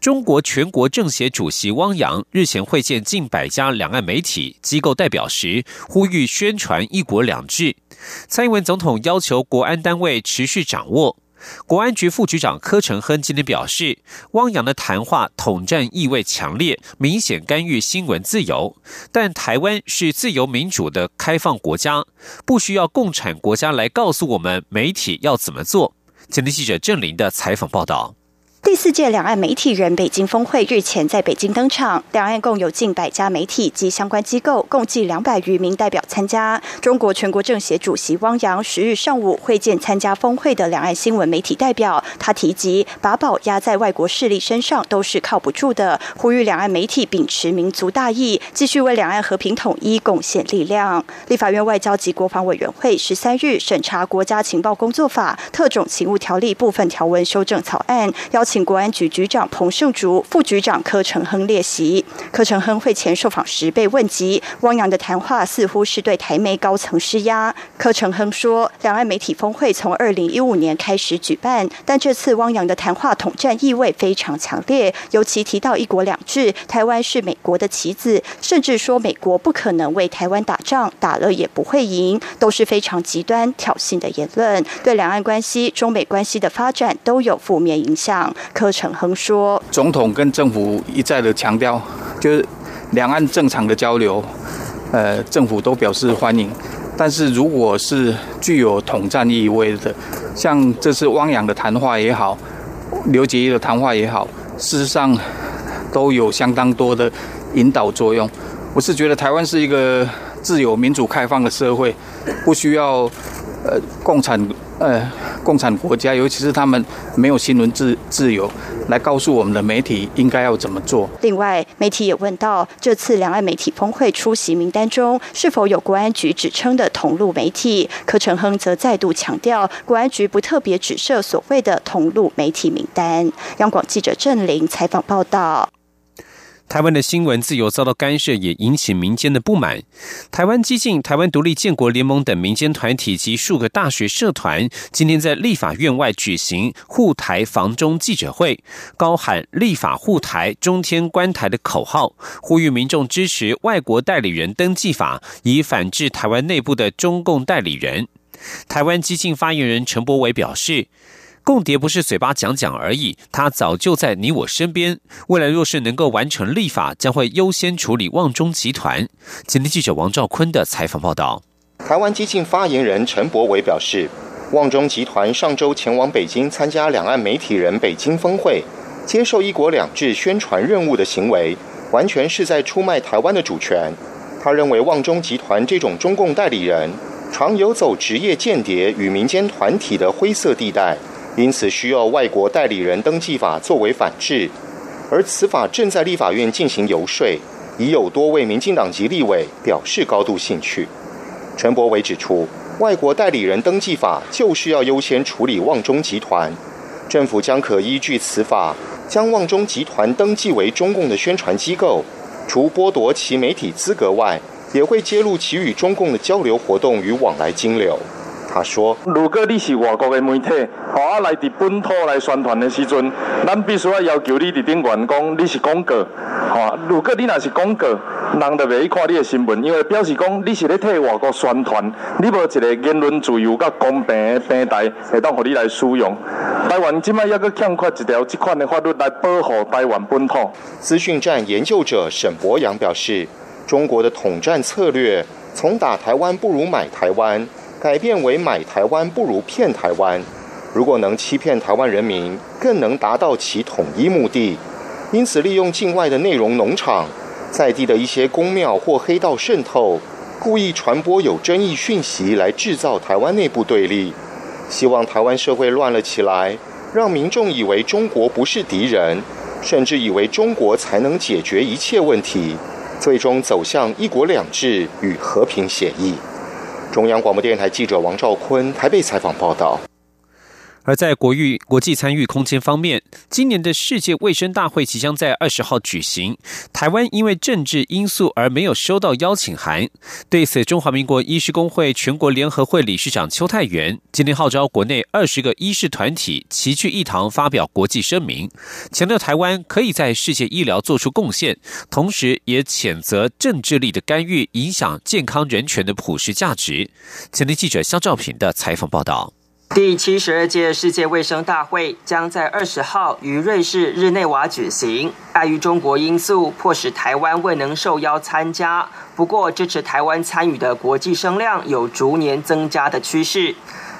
中国全国政协主席汪洋日前会见近百家两岸媒体机构代表时，呼吁宣传“一国两制”。蔡英文总统要求国安单位持续掌握。国安局副局长柯承亨今天表示，汪洋的谈话统战意味强烈，明显干预新闻自由。但台湾是自由民主的开放国家，不需要共产国家来告诉我们媒体要怎么做。前天记者郑林的采访报道。第四届两岸媒体人北京峰会日前在北京登场，两岸共有近百家媒体及相关机构，共计两百余名代表参加。中国全国政协主席汪洋十日上午会见参加峰会的两岸新闻媒体代表，他提及把宝压在外国势力身上都是靠不住的，呼吁两岸媒体秉持民族大义，继续为两岸和平统一贡献力量。立法院外交及国防委员会十三日审查《国家情报工作法》特种勤务条例部分条文修正草案，邀请。国安局局长彭胜竹、副局长柯成亨列席。柯成亨会前受访时被问及汪洋的谈话似乎是对台媒高层施压。柯成亨说，两岸媒体峰会从二零一五年开始举办，但这次汪洋的谈话统战意味非常强烈，尤其提到一国两制，台湾是美国的棋子，甚至说美国不可能为台湾打仗，打了也不会赢，都是非常极端挑衅的言论，对两岸关系、中美关系的发展都有负面影响。柯成恒说：“总统跟政府一再的强调，就是两岸正常的交流，呃，政府都表示欢迎。但是如果是具有统战意味的，像这次汪洋的谈话也好，刘杰的谈话也好，事实上都有相当多的引导作用。我是觉得台湾是一个自由、民主、开放的社会，不需要呃共产呃。”共产国家，尤其是他们没有新闻自自由，来告诉我们的媒体应该要怎么做。另外，媒体也问到，这次两岸媒体峰会出席名单中是否有国安局指称的同路媒体？柯承亨则再度强调，国安局不特别指涉所谓的同路媒体名单。央广记者郑玲采访报道。台湾的新闻自由遭到干涉，也引起民间的不满。台湾激进、台湾独立建国联盟等民间团体及数个大学社团，今天在立法院外举行护台防中记者会，高喊“立法护台，中天观台”的口号，呼吁民众支持外国代理人登记法，以反制台湾内部的中共代理人。台湾激进发言人陈柏伟表示。共谍不是嘴巴讲讲而已，他早就在你我身边。未来若是能够完成立法，将会优先处理旺中集团。今天记者王兆坤的采访报道。台湾激进发言人陈柏伟表示，旺中集团上周前往北京参加两岸媒体人北京峰会，接受一国两制宣传任务的行为，完全是在出卖台湾的主权。他认为旺中集团这种中共代理人，常游走职业间谍与民间团体的灰色地带。因此，需要外国代理人登记法作为反制，而此法正在立法院进行游说，已有多位民进党籍立委表示高度兴趣。陈柏伟指出，外国代理人登记法就是要优先处理旺中集团，政府将可依据此法，将旺中集团登记为中共的宣传机构，除剥夺其媒体资格外，也会揭露其与中共的交流活动与往来金流。他说：“如果你是外国的媒体，好啊来伫本土来宣传的时阵，咱必须要要求你伫顶员讲你是广告，好。如果你若是广告，人就袂去看你的新闻，因为表示讲你是咧替外国宣传，你无一个言论自由甲公平的平台，会当互你来使用。台湾即摆抑阁欠缺一条即款的法律来保护台湾本土。”资讯站研究者沈博阳表示：“中国的统战策略，从打台湾不如买台湾。”改变为买台湾不如骗台湾，如果能欺骗台湾人民，更能达到其统一目的。因此，利用境外的内容农场，在地的一些公庙或黑道渗透，故意传播有争议讯息，来制造台湾内部对立，希望台湾社会乱了起来，让民众以为中国不是敌人，甚至以为中国才能解决一切问题。最终走向一国两制与和平协议。中央广播电台记者王兆坤台北采访报道。而在国域国际参与空间方面，今年的世界卫生大会即将在二十号举行。台湾因为政治因素而没有收到邀请函。对此，中华民国医师工会全国联合会理事长邱泰元今天号召国内二十个医师团体齐聚一堂，发表国际声明，强调台湾可以在世界医疗做出贡献，同时也谴责政治力的干预影响健康人权的普世价值。前天记者肖兆平的采访报道。第七十二届世界卫生大会将在二十号于瑞士日内瓦举行。碍于中国因素，迫使台湾未能受邀参加。不过，支持台湾参与的国际声量有逐年增加的趋势。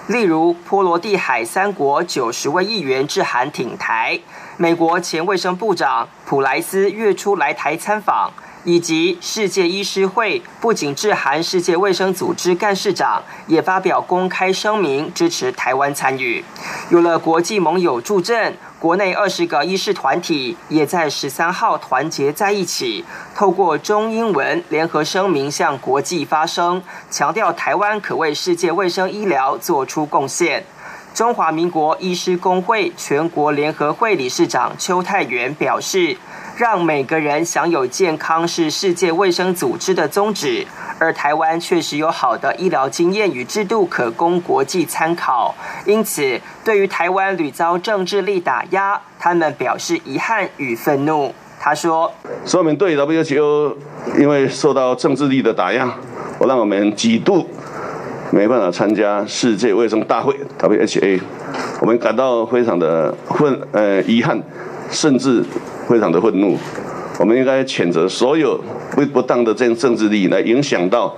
例如，波罗的海三国九十位议员致函挺台，美国前卫生部长普莱斯月初来台参访。以及世界医师会不仅致函世界卫生组织干事长，也发表公开声明支持台湾参与。有了国际盟友助阵，国内二十个医师团体也在十三号团结在一起，透过中英文联合声明向国际发声，强调台湾可为世界卫生医疗做出贡献。中华民国医师工会全国联合会理事长邱泰元表示。让每个人享有健康是世界卫生组织的宗旨，而台湾确实有好的医疗经验与制度可供国际参考。因此，对于台湾屡遭政治力打压，他们表示遗憾与愤怒。他说：“说明对 WHO 因为受到政治力的打压，我让我们几度没办法参加世界卫生大会 （WHA），我们感到非常的愤呃遗憾，甚至。”非常的愤怒，我们应该谴责所有不不当的这政治力来影响到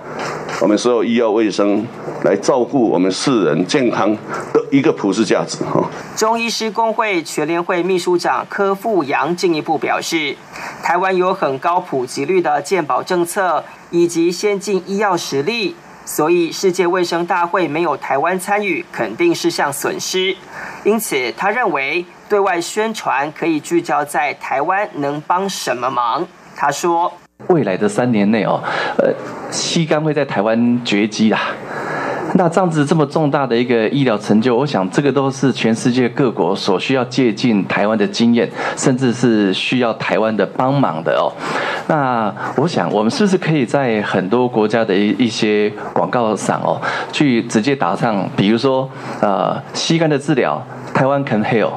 我们所有医药卫生，来照顾我们世人健康的一个普世价值。哈。中医师工会全联会秘书长柯富阳进一步表示，台湾有很高普及率的健保政策以及先进医药实力，所以世界卫生大会没有台湾参与，肯定是项损失。因此，他认为。对外宣传可以聚焦在台湾能帮什么忙。他说：“未来的三年内哦，呃，吸肝会在台湾绝迹啦。那这样子这么重大的一个医疗成就，我想这个都是全世界各国所需要借鉴台湾的经验，甚至是需要台湾的帮忙的哦。那我想，我们是不是可以在很多国家的一一些广告上哦，去直接打上，比如说呃，吸肝的治疗，台湾 can heal。”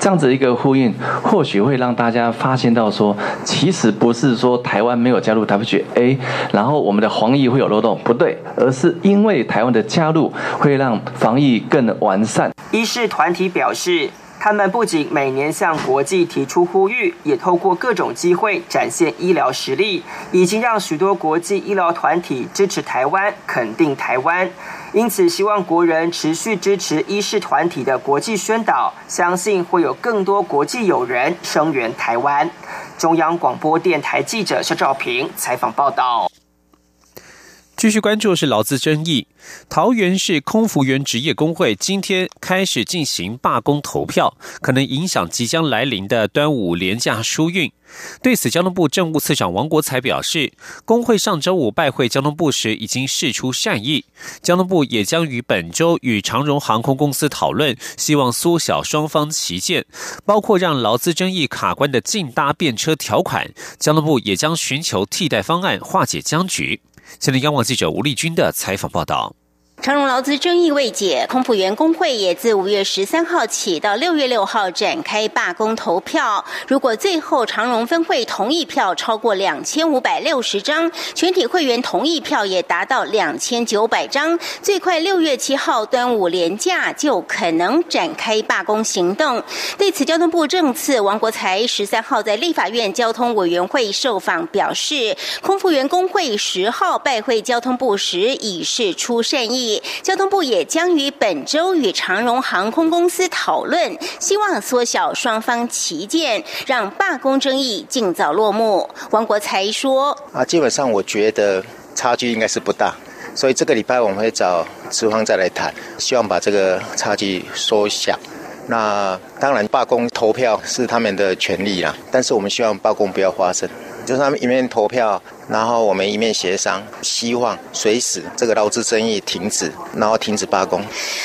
这样子一个呼应，或许会让大家发现到说，其实不是说台湾没有加入 WHA，然后我们的防疫会有漏洞，不对，而是因为台湾的加入会让防疫更完善。医事团体表示，他们不仅每年向国际提出呼吁，也透过各种机会展现医疗实力，已经让许多国际医疗团体支持台湾，肯定台湾。因此，希望国人持续支持医事团体的国际宣导，相信会有更多国际友人声援台湾。中央广播电台记者肖兆平采访报道。继续关注是劳资争议。桃园市空服员职业工会今天开始进行罢工投票，可能影响即将来临的端午连假疏运。对此，交通部政务次长王国才表示，工会上周五拜会交通部时已经示出善意，交通部也将于本周与长荣航空公司讨论，希望缩小双方旗舰，包括让劳资争议卡关的竞搭便车条款，交通部也将寻求替代方案化解僵局。现在，央广记者吴丽君的采访报道。长荣劳资争议未解，空服员工会也自五月十三号起到六月六号展开罢工投票。如果最后长荣分会同意票超过两千五百六十张，全体会员同意票也达到两千九百张，最快六月七号端午连假就可能展开罢工行动。对此，交通部政次王国才十三号在立法院交通委员会受访表示，空服员工会十号拜会交通部时已示出善意。交通部也将于本周与长荣航空公司讨论，希望缩小双方旗舰，让罢工争议尽早落幕。王国才说：“啊，基本上我觉得差距应该是不大，所以这个礼拜我们会找资方再来谈，希望把这个差距缩小。那当然罢工投票是他们的权利啦，但是我们希望罢工不要发生，就是他们一面投票。”然后我们一面协商，希望随时这个劳资争议停止，然后停止罢工。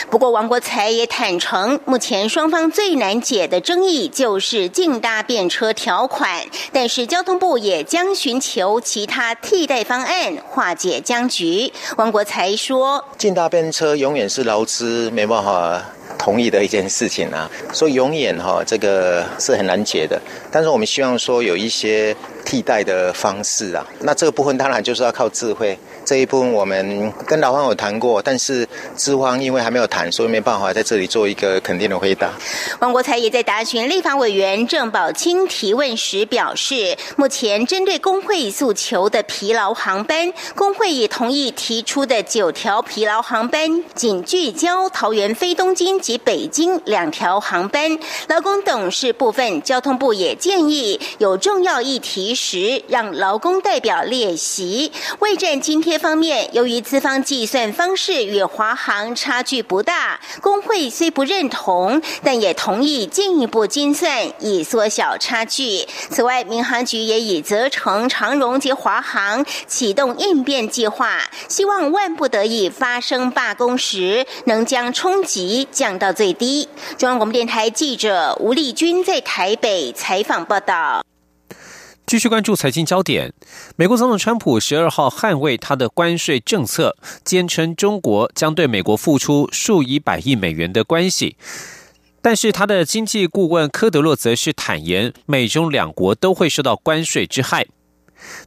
不过王国才也坦诚，目前双方最难解的争议就是竞搭便车条款，但是交通部也将寻求其他替代方案化解僵局。王国才说：“竞搭便车永远是劳资没办法。”同意的一件事情啊，所以永远哈这个是很难解的。但是我们希望说有一些替代的方式啊，那这个部分当然就是要靠智慧。这一部分我们跟老方有谈过，但是资方因为还没有谈，所以没办法在这里做一个肯定的回答。王国才也在答询立法委员郑宝清提问时表示，目前针对工会诉求的疲劳航班，工会也同意提出的九条疲劳航班，仅聚焦桃园飞东京及北京两条航班。劳工董事部分，交通部也建议有重要议题时，让劳工代表列席。未占今天。方面，由于资方计算方式与华航差距不大，工会虽不认同，但也同意进一步精算，以缩小差距。此外，民航局也已责成长荣及华航启动应变计划，希望万不得已发生罢工时，能将冲击降到最低。中央广播电台记者吴丽君在台北采访报道。继续关注财经焦点，美国总统川普十二号捍卫他的关税政策，坚称中国将对美国付出数以百亿美元的关系。但是他的经济顾问科德洛则是坦言，美中两国都会受到关税之害。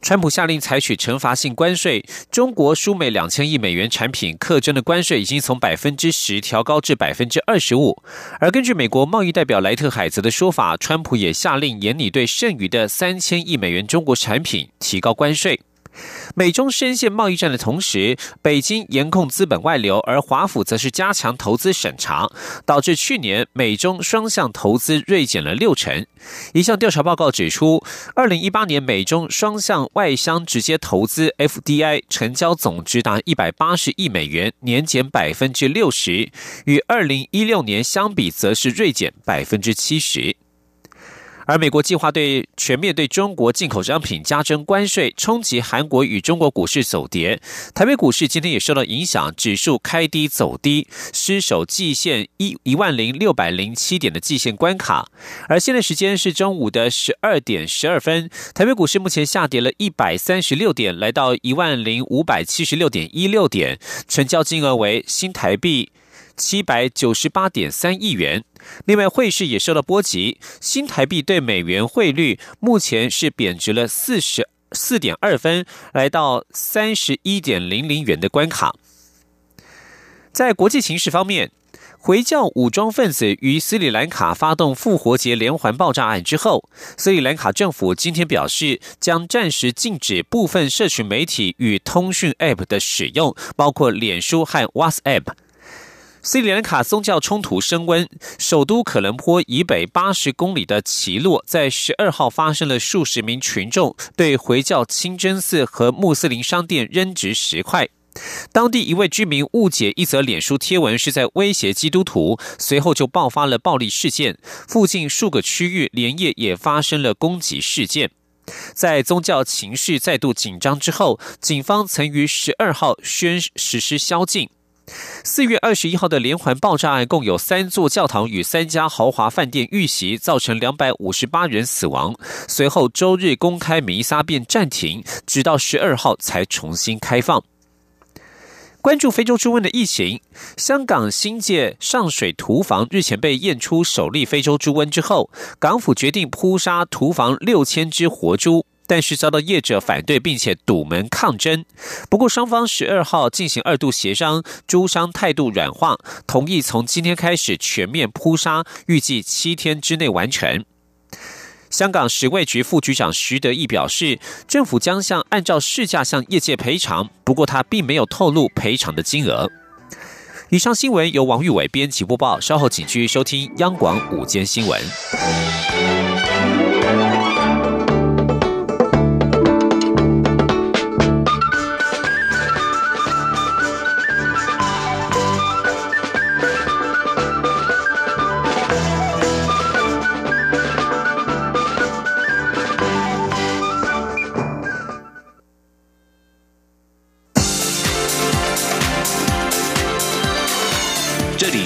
川普下令采取惩罚性关税，中国输美两千亿美元产品课征的关税已经从百分之十调高至百分之二十五。而根据美国贸易代表莱特海泽的说法，川普也下令严厉对剩余的三千亿美元中国产品提高关税。美中深陷贸易战的同时，北京严控资本外流，而华府则是加强投资审查，导致去年美中双向投资锐减了六成。一项调查报告指出，二零一八年美中双向外商直接投资 （FDI） 成交总值达一百八十亿美元，年减百分之六十，与二零一六年相比，则是锐减百分之七十。而美国计划对全面对中国进口商品加征关税，冲击韩国与中国股市走跌。台北股市今天也受到影响，指数开低走低，失守季线一一万零六百零七点的季线关卡。而现在时间是中午的十二点十二分，台北股市目前下跌了一百三十六点，来到一万零五百七十六点一六点，成交金额为新台币。七百九十八点三亿元。另外，汇市也受到波及，新台币对美元汇率目前是贬值了四十四点二分，来到三十一点零零元的关卡。在国际形势方面，回教武装分子于斯里兰卡发动复活节连环爆炸案之后，斯里兰卡政府今天表示，将暂时禁止部分社群媒体与通讯 App 的使用，包括脸书和 WhatsApp。斯里兰卡宗教冲突升温，首都可伦坡以北八十公里的奇洛，在十二号发生了数十名群众对回教清真寺和穆斯林商店扔掷石块。当地一位居民误解一则脸书贴文是在威胁基督徒，随后就爆发了暴力事件。附近数个区域连夜也发生了攻击事件。在宗教情绪再度紧张之后，警方曾于十二号宣实施宵禁。四月二十一号的连环爆炸案，共有三座教堂与三家豪华饭店遇袭，造成两百五十八人死亡。随后周日公开弥撒便暂停，直到十二号才重新开放。关注非洲猪瘟的疫情，香港新界上水屠房日前被验出首例非洲猪瘟之后，港府决定扑杀屠房六千只活猪。但是遭到业者反对，并且堵门抗争。不过双方十二号进行二度协商，猪商态度软化，同意从今天开始全面扑杀，预计七天之内完成。香港食卫局副局长徐德义表示，政府将向按照市价向业界赔偿，不过他并没有透露赔偿的金额。以上新闻由王玉伟编辑播报，稍后请继续收听央广午间新闻。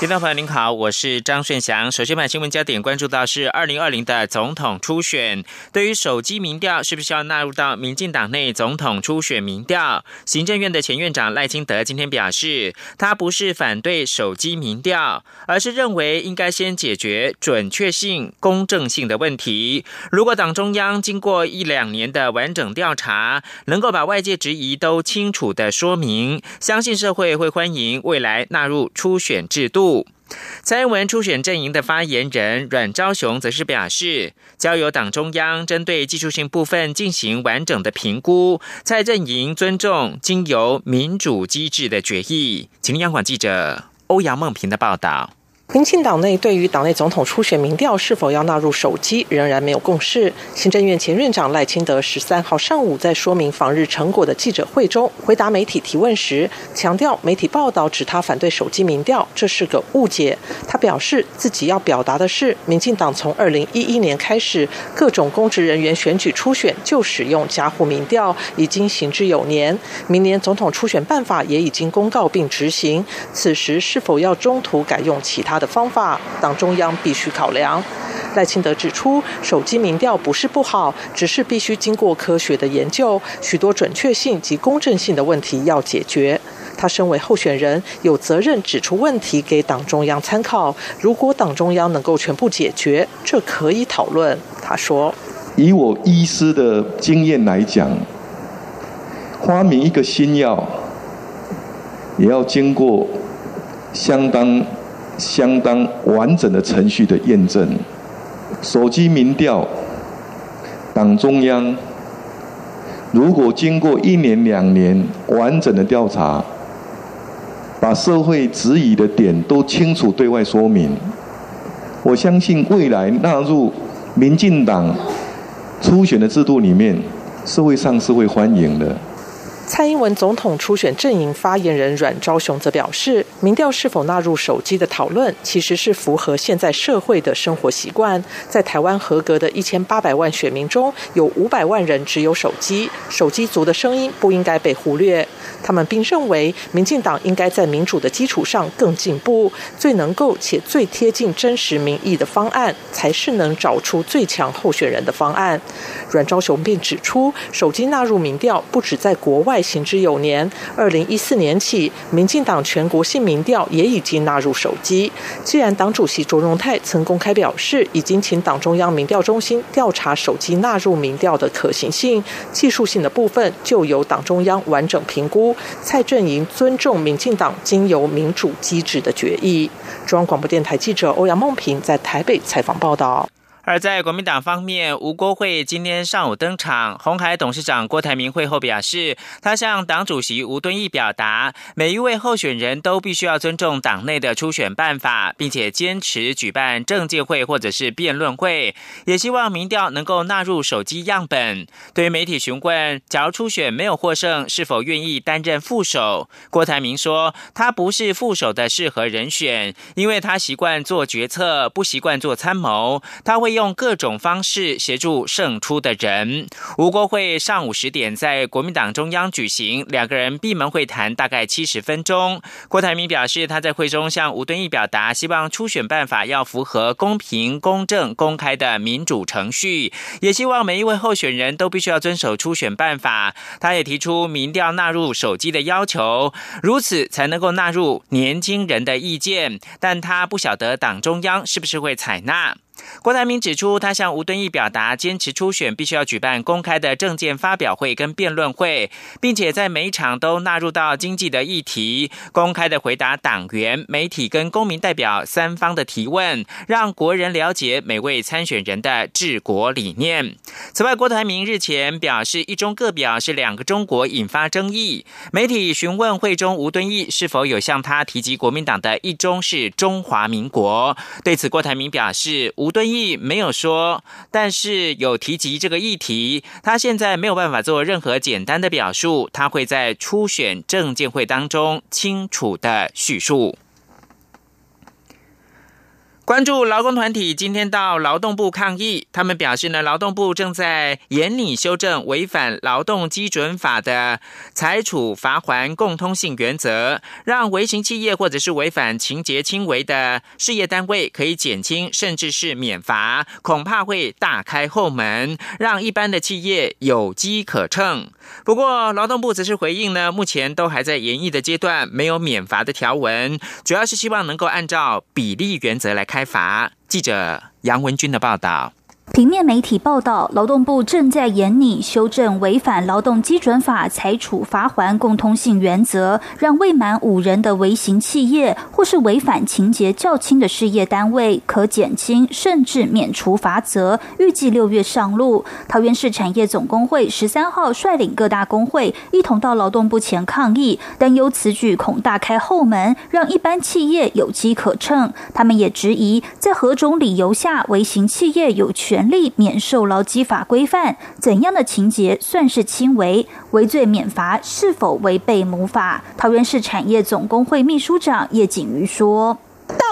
听众朋友您好，我是张顺祥。首先把新闻焦点关注到是二零二零的总统初选。对于手机民调是不是要纳入到民进党内总统初选民调，行政院的前院长赖清德今天表示，他不是反对手机民调，而是认为应该先解决准确性、公正性的问题。如果党中央经过一两年的完整调查，能够把外界质疑都清楚的说明，相信社会会欢迎未来纳入初选制度。蔡英文初选阵营的发言人阮昭雄则是表示，交由党中央针对技术性部分进行完整的评估，蔡阵营尊重经由民主机制的决议。请央广记者欧阳梦平的报道。民进党内对于党内总统初选民调是否要纳入手机，仍然没有共识。行政院前院长赖清德十三号上午在说明访日成果的记者会中，回答媒体提问时，强调媒体报道指他反对手机民调，这是个误解。他表示自己要表达的是，民进党从二零一一年开始，各种公职人员选举初选就使用加户民调，已经行之有年。明年总统初选办法也已经公告并执行，此时是否要中途改用其他？的方法，党中央必须考量。赖清德指出，手机民调不是不好，只是必须经过科学的研究，许多准确性及公正性的问题要解决。他身为候选人，有责任指出问题给党中央参考。如果党中央能够全部解决，这可以讨论。他说：“以我医师的经验来讲，发明一个新药，也要经过相当。”相当完整的程序的验证，手机民调，党中央如果经过一年两年完整的调查，把社会质疑的点都清楚对外说明，我相信未来纳入民进党初选的制度里面，社会上是会欢迎的。蔡英文总统初选阵营发言人阮昭雄则表示，民调是否纳入手机的讨论，其实是符合现在社会的生活习惯。在台湾合格的一千八百万选民中，有五百万人只有手机，手机族的声音不应该被忽略。他们并认为，民进党应该在民主的基础上更进步，最能够且最贴近真实民意的方案，才是能找出最强候选人的方案。阮昭雄并指出，手机纳入民调不止在国外。行之有年，二零一四年起，民进党全国性民调也已经纳入手机。既然党主席卓荣泰曾公开表示，已经请党中央民调中心调查手机纳入民调的可行性，技术性的部分就由党中央完整评估。蔡阵营尊重民进党经由民主机制的决议。中央广播电台记者欧阳梦平在台北采访报道。而在国民党方面，吴国会今天上午登场。红海董事长郭台铭会后表示，他向党主席吴敦义表达，每一位候选人都必须要尊重党内的初选办法，并且坚持举办政界会或者是辩论会。也希望民调能够纳入手机样本。对于媒体询问，假如初选没有获胜，是否愿意担任副手？郭台铭说，他不是副手的适合人选，因为他习惯做决策，不习惯做参谋。他会用。用各种方式协助胜出的人。吴国会上午十点在国民党中央举行，两个人闭门会谈，大概七十分钟。郭台铭表示，他在会中向吴敦义表达，希望初选办法要符合公平、公正、公开的民主程序，也希望每一位候选人都必须要遵守初选办法。他也提出民调纳入手机的要求，如此才能够纳入年轻人的意见。但他不晓得党中央是不是会采纳。郭台铭指出，他向吴敦义表达坚持初选必须要举办公开的政见发表会跟辩论会，并且在每一场都纳入到经济的议题，公开的回答党员、媒体跟公民代表三方的提问，让国人了解每位参选人的治国理念。此外，郭台铭日前表示，一中各表是两个中国，引发争议。媒体询问会中吴敦义是否有向他提及国民党的一中是中华民国，对此郭台铭表示吴。吴敦义没有说，但是有提及这个议题。他现在没有办法做任何简单的表述，他会在初选证监会当中清楚的叙述。关注劳工团体今天到劳动部抗议，他们表示呢，劳动部正在严拟修正违反劳动基准法的裁处罚还共通性原则，让微型企业或者是违反情节轻微的事业单位可以减轻甚至是免罚，恐怕会大开后门，让一般的企业有机可乘。不过劳动部则是回应呢，目前都还在研议的阶段，没有免罚的条文，主要是希望能够按照比例原则来看。开罚。记者杨文军的报道。平面媒体报道，劳动部正在研拟修正违反劳动基准法裁处罚还共通性原则，让未满五人的微型企业或是违反情节较轻的事业单位可减轻甚至免除罚则。预计六月上路。桃园市产业总工会十三号率领各大工会一同到劳动部前抗议，担忧此举恐大开后门，让一般企业有机可乘。他们也质疑，在何种理由下微型企业有权。权利免受劳基法规范，怎样的情节算是轻微？违罪免罚是否违背母法？桃园市产业总工会秘书长叶景瑜说。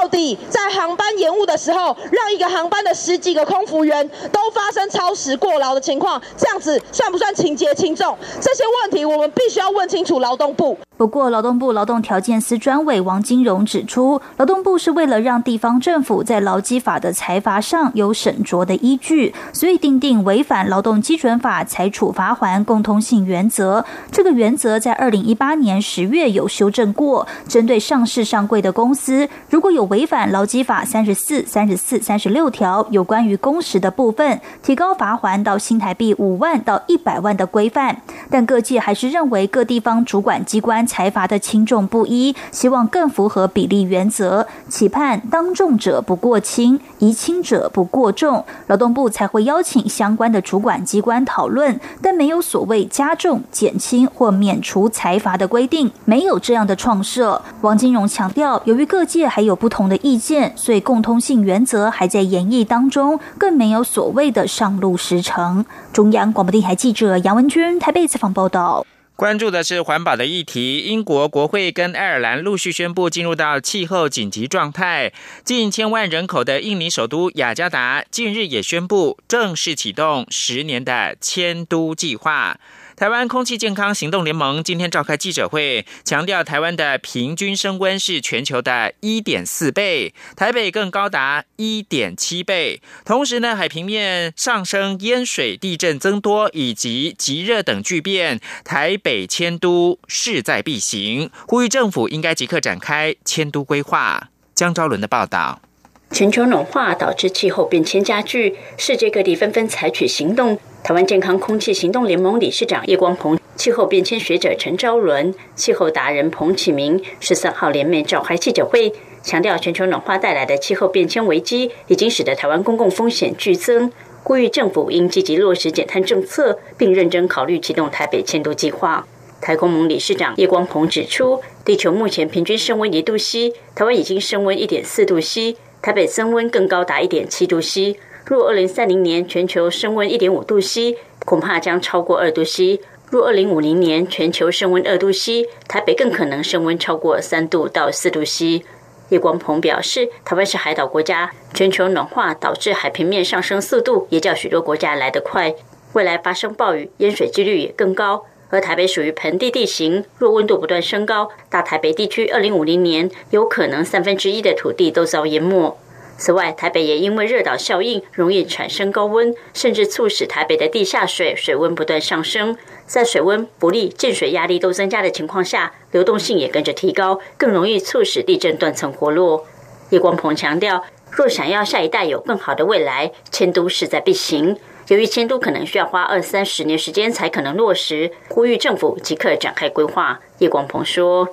到底在航班延误的时候，让一个航班的十几个空服员都发生超时过劳的情况，这样子算不算情节轻重？这些问题我们必须要问清楚劳动部。不过，劳动部劳动条件司专委王金荣指出，劳动部是为了让地方政府在劳基法的裁罚上有审酌的依据，所以定定违反劳动基准法裁处罚还共通性原则。这个原则在二零一八年十月有修正过，针对上市上柜的公司，如果有违反劳基法三十四、三十四、三十六条有关于工时的部分，提高罚还到新台币五万到一百万的规范。但各界还是认为各地方主管机关。财阀的轻重不一，希望更符合比例原则，期盼当重者不过轻，宜轻者不过重，劳动部才会邀请相关的主管机关讨论，但没有所谓加重、减轻或免除财阀的规定，没有这样的创设。王金荣强调，由于各界还有不同同的意见，所以共通性原则还在演绎当中，更没有所谓的上路时程。中央广播电台记者杨文君台北采访报道。关注的是环保的议题。英国国会跟爱尔兰陆续宣布进入到气候紧急状态。近千万人口的印尼首都雅加达近日也宣布正式启动十年的迁都计划。台湾空气健康行动联盟今天召开记者会，强调台湾的平均升温是全球的一点四倍，台北更高达一点七倍。同时呢，海平面上升、淹水、地震增多以及极热等巨变，台北迁都势在必行，呼吁政府应该即刻展开迁都规划。江昭伦的报道。全球暖化导致气候变迁加剧，世界各地纷纷采取行动。台湾健康空气行动联盟理事长叶光鹏、气候变迁学者陈昭伦、气候达人彭启明十三号联袂召开记者会，强调全球暖化带来的气候变迁危机已经使得台湾公共风险剧增，呼吁政府应积极落实减碳政策，并认真考虑启动台北迁都计划。台工盟理事长叶光鹏指出，地球目前平均升温一度 C，台湾已经升温一点四度 C，台北升温更高达一点七度 C。若二零三零年全球升温一点五度 C，恐怕将超过二度 C；若二零五零年全球升温二度 C，台北更可能升温超过三度到四度 C。叶光鹏表示，台湾是海岛国家，全球暖化导致海平面上升速度也较许多国家来得快，未来发生暴雨、淹水几率也更高。而台北属于盆地地形，若温度不断升高，大台北地区二零五零年有可能三分之一的土地都遭淹没。此外，台北也因为热岛效应，容易产生高温，甚至促使台北的地下水水温不断上升。在水温不利、进水压力都增加的情况下，流动性也跟着提高，更容易促使地震断层活络。叶光鹏强调，若想要下一代有更好的未来，迁都势在必行。由于迁都可能需要花二三十年时间才可能落实，呼吁政府即刻展开规划。叶光鹏说。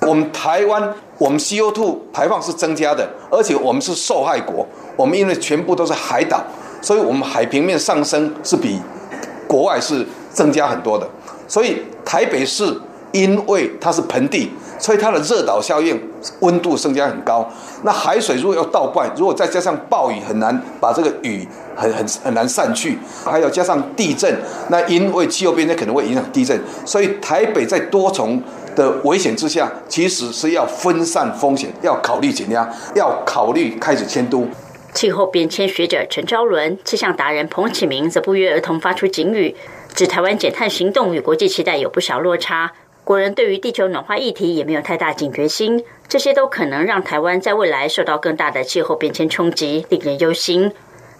我们台湾，我们 CO2 排放是增加的，而且我们是受害国。我们因为全部都是海岛，所以我们海平面上升是比国外是增加很多的。所以台北市因为它是盆地，所以它的热岛效应，温度增加很高。那海水如果要倒灌，如果再加上暴雨，很难把这个雨很很很难散去。还有加上地震，那因为气候变迁可能会影响地震，所以台北在多重。的危险之下，其实是要分散风险，要考虑减压，要考虑开始迁都。气候变迁学者陈昭伦、气象达人彭启明则不约而同发出警语，指台湾减碳行动与国际期待有不小落差，国人对于地球暖化议题也没有太大警觉心，这些都可能让台湾在未来受到更大的气候变迁冲击，令人忧心。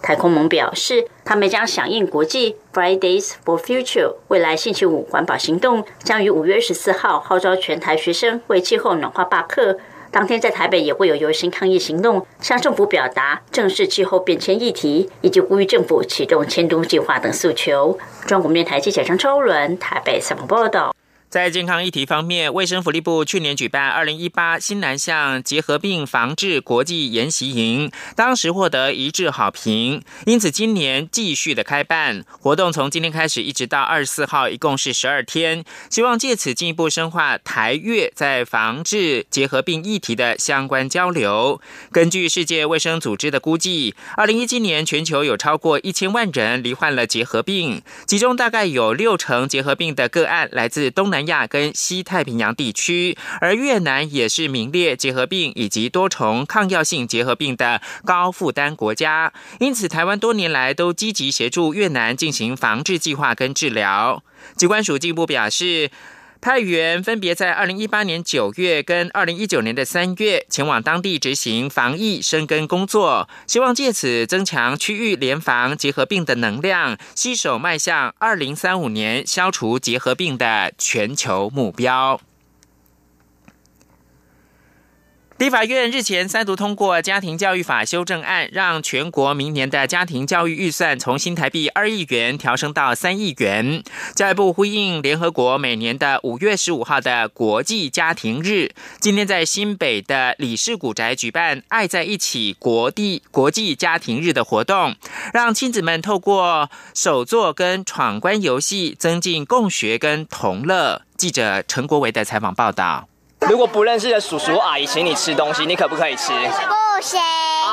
太空盟表示，他们将响应国际 Fridays for Future 未来星期五环保行动，将于五月二十四号号召全台学生为气候暖化罢课。当天在台北也会有游行抗议行动，向政府表达正视气候变迁议题，以及呼吁政府启动迁都计划等诉求。中国面台记者张超伦台北采访报道。在健康议题方面，卫生福利部去年举办二零一八新南向结核病防治国际研习营，当时获得一致好评。因此，今年继续的开办活动，从今天开始一直到二十四号，一共是十二天，希望借此进一步深化台越在防治结核病议题的相关交流。根据世界卫生组织的估计，二零一七年全球有超过一千万人罹患了结核病，其中大概有六成结核病的个案来自东南。南亚跟西太平洋地区，而越南也是名列结核病以及多重抗药性结核病的高负担国家，因此台湾多年来都积极协助越南进行防治计划跟治疗。机关署进一步表示，派员分别在二零一八年九月跟二零一九年的三月前往当地执行防疫生根工作，希望借此增强区域联防结核病的能量，携手迈向二零三五年消除结核病的全球目标。立法院日前三读通过家庭教育法修正案，让全国明年的家庭教育预算从新台币二亿元调升到三亿元。教育部呼应联合国每年的五月十五号的国际家庭日，今天在新北的李氏古宅举办“爱在一起”国地国际家庭日的活动，让亲子们透过手作跟闯关游戏，增进共学跟同乐。记者陈国维的采访报道。如果不认识的叔叔阿姨请你吃东西，你可不可以吃？不行。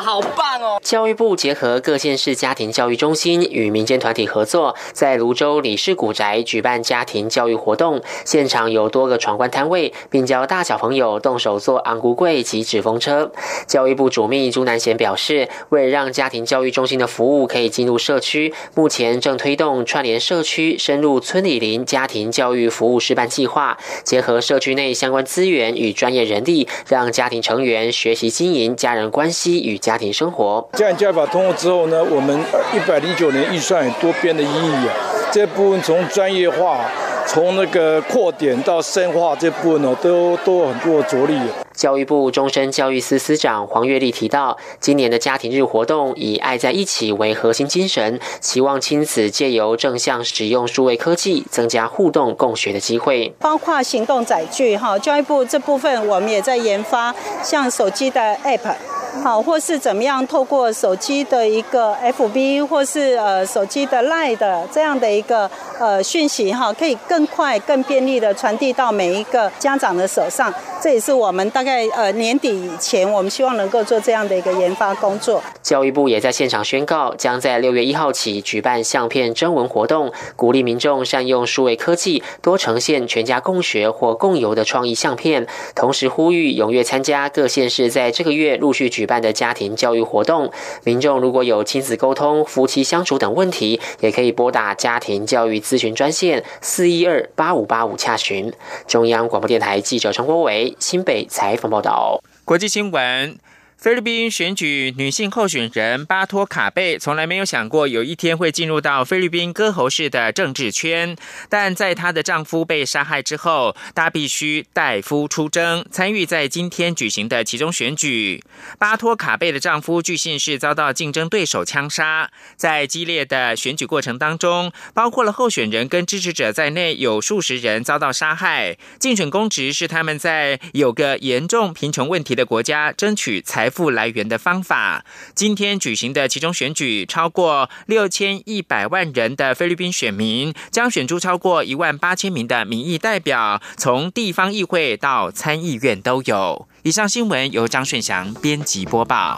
好棒哦！教育部结合各县市家庭教育中心与民间团体合作，在泸州李氏古宅举办家庭教育活动。现场有多个闯关摊位，并教大小朋友动手做昂古柜及纸风车。教育部主秘朱南贤表示，为了让家庭教育中心的服务可以进入社区，目前正推动串联社区、深入村里邻家庭教育服务示范计划，结合社区内相关资源与专业人力，让家庭成员学习经营家人关系与。家庭生活，这样加法通过之后呢，我们一百零九年预算有多边的意义啊。这部分从专业化、从那个扩点到深化这部分呢，都都有很多的着力。教育部终身教育司司长黄月丽提到，今年的家庭日活动以“爱在一起”为核心精神，期望亲子借由正向使用数位科技，增加互动共学的机会。包括行动载具哈，教育部这部分我们也在研发，像手机的 App。好，或是怎么样，透过手机的一个 FB，或是呃手机的 Line 的这样的一个呃讯息哈，可以更更快、更便利的传递到每一个家长的手上。这也是我们大概呃年底以前，我们希望能够做这样的一个研发工作。教育部也在现场宣告，将在六月一号起举办相片征文活动，鼓励民众善用数位科技，多呈现全家共学或共游的创意相片。同时呼吁踊跃参加各县市在这个月陆续。举办的家庭教育活动，民众如果有亲子沟通、夫妻相处等问题，也可以拨打家庭教育咨询专线四一二八五八五洽询。中央广播电台记者陈国伟新北采访报道。国际新闻。菲律宾选举女性候选人巴托卡贝从来没有想过有一天会进入到菲律宾歌喉式的政治圈，但在她的丈夫被杀害之后，她必须代夫出征，参与在今天举行的其中选举。巴托卡贝的丈夫据信是遭到竞争对手枪杀，在激烈的选举过程当中，包括了候选人跟支持者在内，有数十人遭到杀害。竞选公职是他们在有个严重贫穷问题的国家争取财。富来源的方法。今天举行的其中选举，超过六千一百万人的菲律宾选民将选出超过一万八千名的民意代表，从地方议会到参议院都有。以上新闻由张顺祥编辑播报。